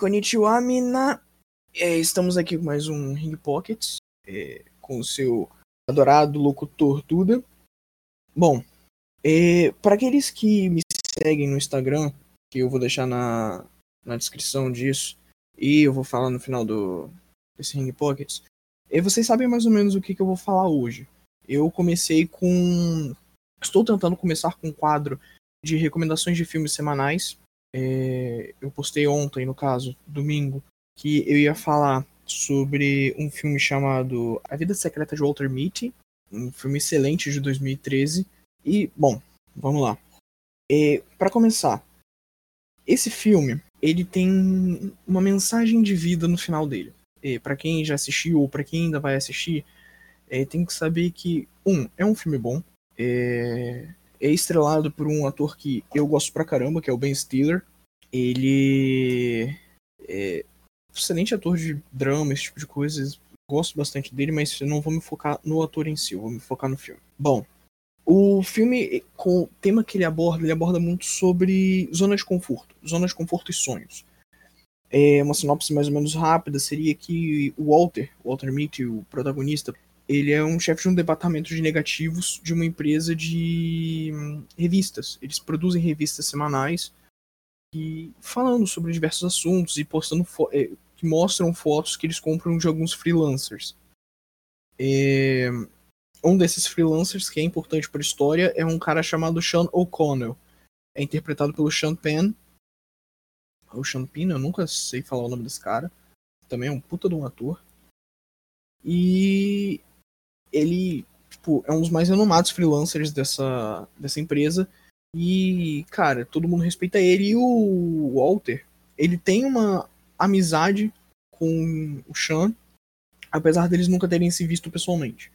Konnichiwa, mina! É, estamos aqui com mais um Ring Pockets, é, com o seu adorado locutor Duda. Bom, é, para aqueles que me seguem no Instagram, que eu vou deixar na, na descrição disso, e eu vou falar no final do, desse Ring Pockets, é, vocês sabem mais ou menos o que, que eu vou falar hoje. Eu comecei com. Estou tentando começar com um quadro de recomendações de filmes semanais. É, eu postei ontem, no caso, domingo, que eu ia falar sobre um filme chamado A Vida Secreta de Walter Mitty, um filme excelente de 2013. E, bom, vamos lá. É, para começar, esse filme ele tem uma mensagem de vida no final dele. É, para quem já assistiu ou para quem ainda vai assistir, é, tem que saber que um é um filme bom. É, é estrelado por um ator que eu gosto pra caramba, que é o Ben Stiller. Ele é excelente ator de drama, esse tipo de coisas. Gosto bastante dele, mas não vou me focar no ator em si, vou me focar no filme. Bom, o filme, com o tema que ele aborda, ele aborda muito sobre zona de conforto, zona de conforto e sonhos. É uma sinopse mais ou menos rápida seria que o Walter, Walter Mitty, o protagonista, ele é um chefe de um departamento de negativos de uma empresa de hum, revistas. Eles produzem revistas semanais e falando sobre diversos assuntos e postando é, que mostram fotos que eles compram de alguns freelancers. É, um desses freelancers que é importante para a história é um cara chamado Sean O'Connell. É interpretado pelo Sean Penn. O Sean Penn, eu nunca sei falar o nome desse cara. Também é um puta de um ator. E ele tipo, é um dos mais renomados freelancers dessa, dessa empresa. E, cara, todo mundo respeita ele. E o Walter, ele tem uma amizade com o Sean, apesar deles nunca terem se visto pessoalmente.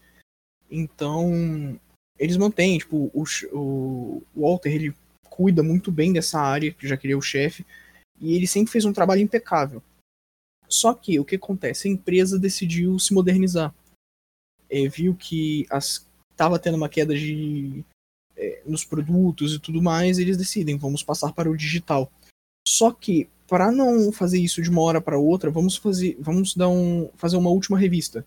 Então, eles mantêm, tipo, o, o Walter, ele cuida muito bem dessa área, já que ele é o chefe, e ele sempre fez um trabalho impecável. Só que o que acontece? A empresa decidiu se modernizar é, viu que estava tendo uma queda de, é, nos produtos e tudo mais, eles decidem, vamos passar para o digital. Só que, para não fazer isso de uma hora para outra, vamos fazer, vamos dar um, fazer uma última revista.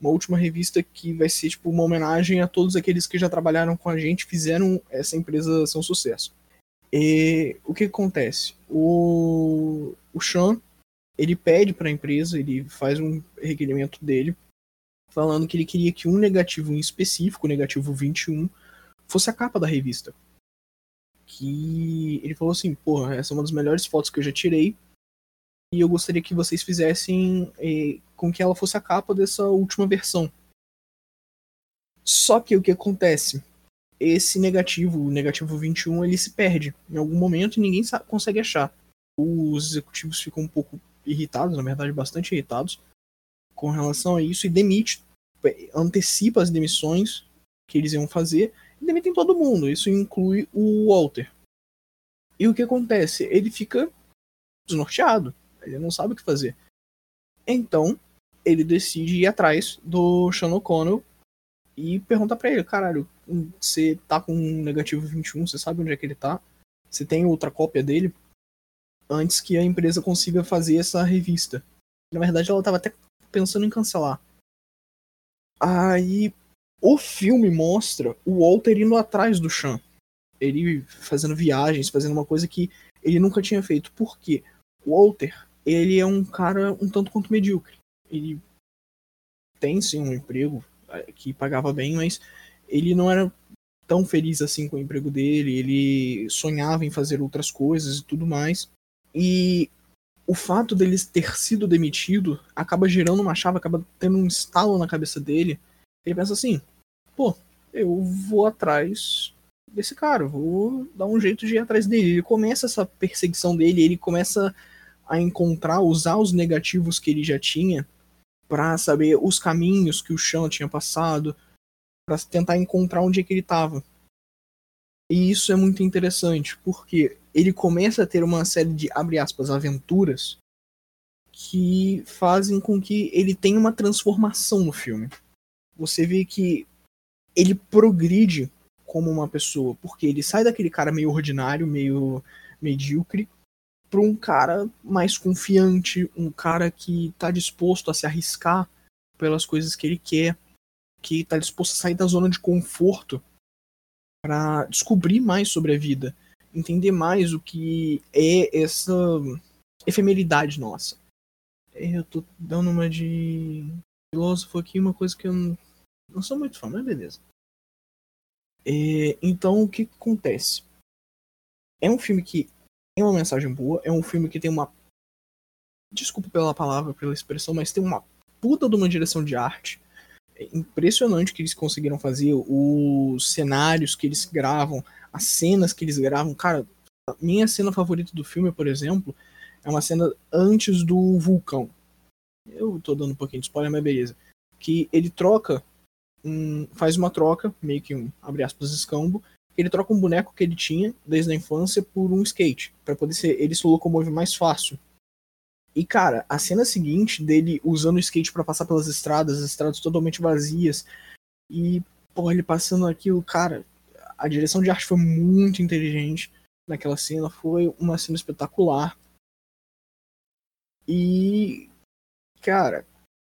Uma última revista que vai ser tipo uma homenagem a todos aqueles que já trabalharam com a gente, fizeram essa empresa ser um sucesso. E o que acontece? O, o Sean ele pede para a empresa, ele faz um requerimento dele falando que ele queria que um negativo em específico, o negativo 21, fosse a capa da revista. Que ele falou assim, porra, essa é uma das melhores fotos que eu já tirei. E eu gostaria que vocês fizessem eh, com que ela fosse a capa dessa última versão. Só que o que acontece? Esse negativo, o negativo 21, ele se perde em algum momento e ninguém consegue achar. Os executivos ficam um pouco irritados, na verdade, bastante irritados com relação a isso e demite, antecipa as demissões que eles iam fazer e demitem todo mundo. Isso inclui o Walter. E o que acontece? Ele fica desnorteado. Ele não sabe o que fazer. Então, ele decide ir atrás do Sean O'Connell e pergunta para ele: caralho, você tá com um negativo 21, você sabe onde é que ele tá? Você tem outra cópia dele? Antes que a empresa consiga fazer essa revista. Na verdade, ela tava até pensando em cancelar. Aí o filme mostra o Walter indo atrás do Sean. Ele fazendo viagens, fazendo uma coisa que ele nunca tinha feito. Por quê? O Walter, ele é um cara um tanto quanto medíocre. Ele tem sim um emprego é, que pagava bem, mas ele não era tão feliz assim com o emprego dele. Ele sonhava em fazer outras coisas e tudo mais. E o fato dele ter sido demitido acaba gerando uma chave, acaba tendo um estalo na cabeça dele. Ele pensa assim: pô, eu vou atrás desse cara, vou dar um jeito de ir atrás dele. Ele começa essa perseguição dele, ele começa a encontrar, usar os negativos que ele já tinha para saber os caminhos que o chão tinha passado, para tentar encontrar onde é que ele estava. E isso é muito interessante, porque ele começa a ter uma série de, abre aspas, aventuras que fazem com que ele tenha uma transformação no filme. Você vê que ele progride como uma pessoa, porque ele sai daquele cara meio ordinário, meio medíocre, para um cara mais confiante, um cara que está disposto a se arriscar pelas coisas que ele quer, que está disposto a sair da zona de conforto para descobrir mais sobre a vida, entender mais o que é essa efemeridade nossa. Eu tô dando uma de filósofo aqui, uma coisa que eu não, não sou muito fã, mas beleza. É, então, o que acontece? É um filme que tem uma mensagem boa, é um filme que tem uma. Desculpa pela palavra, pela expressão, mas tem uma puta de uma direção de arte. É impressionante que eles conseguiram fazer, os cenários que eles gravam, as cenas que eles gravam. Cara, minha cena favorita do filme, por exemplo, é uma cena antes do vulcão. Eu tô dando um pouquinho de spoiler, mas beleza. Que ele troca, um, faz uma troca, meio que um, abre aspas, escambo, ele troca um boneco que ele tinha desde a infância por um skate, para poder ser ele se locomove mais fácil. E cara, a cena seguinte dele usando o skate para passar pelas estradas, as estradas totalmente vazias, e porra, ele passando aquilo, cara, a direção de arte foi muito inteligente naquela cena, foi uma cena espetacular. E cara,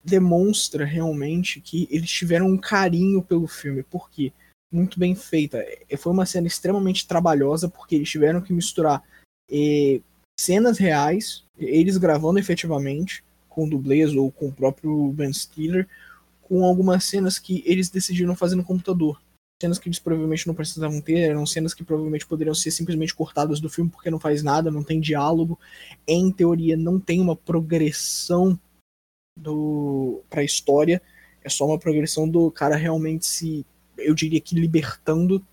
demonstra realmente que eles tiveram um carinho pelo filme, porque muito bem feita. Foi uma cena extremamente trabalhosa, porque eles tiveram que misturar eh, cenas reais, eles gravando efetivamente, com dublês ou com o próprio Ben Stiller, com algumas cenas que eles decidiram fazer no computador. Cenas que eles provavelmente não precisavam ter, eram cenas que provavelmente poderiam ser simplesmente cortadas do filme porque não faz nada, não tem diálogo. Em teoria, não tem uma progressão do para a história, é só uma progressão do cara realmente se eu diria que libertando.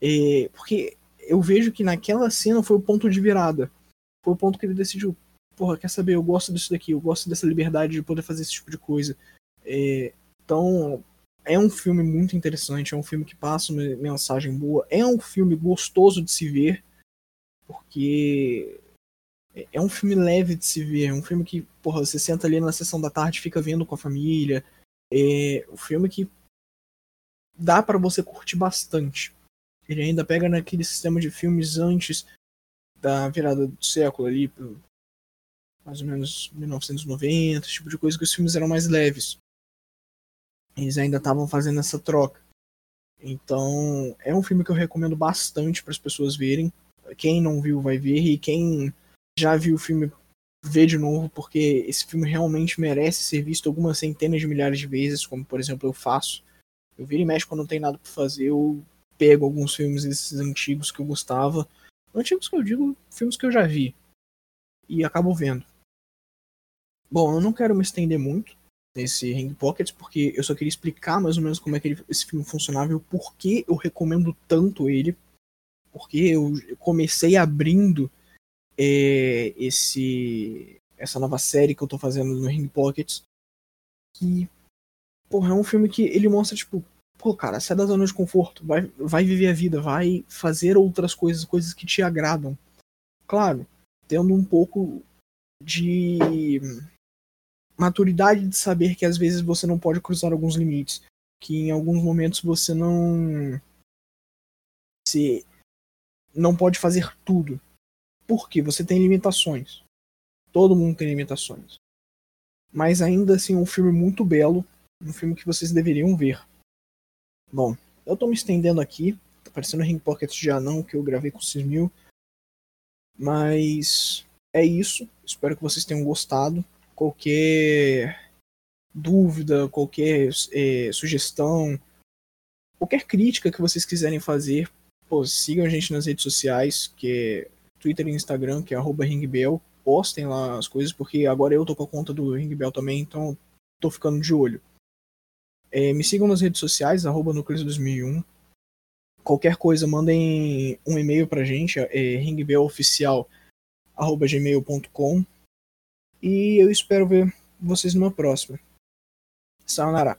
É, porque eu vejo que naquela cena foi o ponto de virada. Foi o ponto que ele decidiu, porra, quer saber, eu gosto disso daqui, eu gosto dessa liberdade de poder fazer esse tipo de coisa. É, então, é um filme muito interessante, é um filme que passa uma mensagem boa, é um filme gostoso de se ver, porque é um filme leve de se ver, é um filme que, porra, você senta ali na sessão da tarde, fica vendo com a família. É um filme que dá para você curtir bastante. Ele ainda pega naquele sistema de filmes antes da virada do século ali, mais ou menos 1990, esse tipo de coisa que os filmes eram mais leves. Eles ainda estavam fazendo essa troca. Então, é um filme que eu recomendo bastante para as pessoas verem. Quem não viu vai ver e quem já viu o filme vê de novo, porque esse filme realmente merece ser visto algumas centenas de milhares de vezes, como por exemplo eu faço. Eu viro e mexo quando não tem nada pra fazer, eu pego alguns filmes desses antigos que eu gostava. Antigos que eu digo, filmes que eu já vi. E acabo vendo. Bom, eu não quero me estender muito nesse Ring Pockets, porque eu só queria explicar mais ou menos como é que ele, esse filme funcionava e o porquê eu recomendo tanto ele. Porque eu comecei abrindo é, esse essa nova série que eu tô fazendo no Ring Pockets. Que porra, é um filme que ele mostra, tipo, pô, cara, sai da zona de conforto, vai, vai viver a vida, vai fazer outras coisas, coisas que te agradam. Claro, tendo um pouco de maturidade de saber que às vezes você não pode cruzar alguns limites, que em alguns momentos você não se não pode fazer tudo. Porque você tem limitações. Todo mundo tem limitações. Mas ainda assim um filme muito belo, um filme que vocês deveriam ver. Bom, eu tô me estendendo aqui, tá parecendo Ring Pocket já não, que eu gravei com o mil. Mas é isso. Espero que vocês tenham gostado. Qualquer dúvida, qualquer é, sugestão, qualquer crítica que vocês quiserem fazer, pô, sigam a gente nas redes sociais, que é Twitter e Instagram, que é ringbell. Postem lá as coisas, porque agora eu tô com a conta do Ringbell também, então tô ficando de olho. É, me sigam nas redes sociais, arroba 2001 Qualquer coisa, mandem um e-mail pra gente, é ringbelloficial.gmail.com E eu espero ver vocês numa próxima. Sayonara.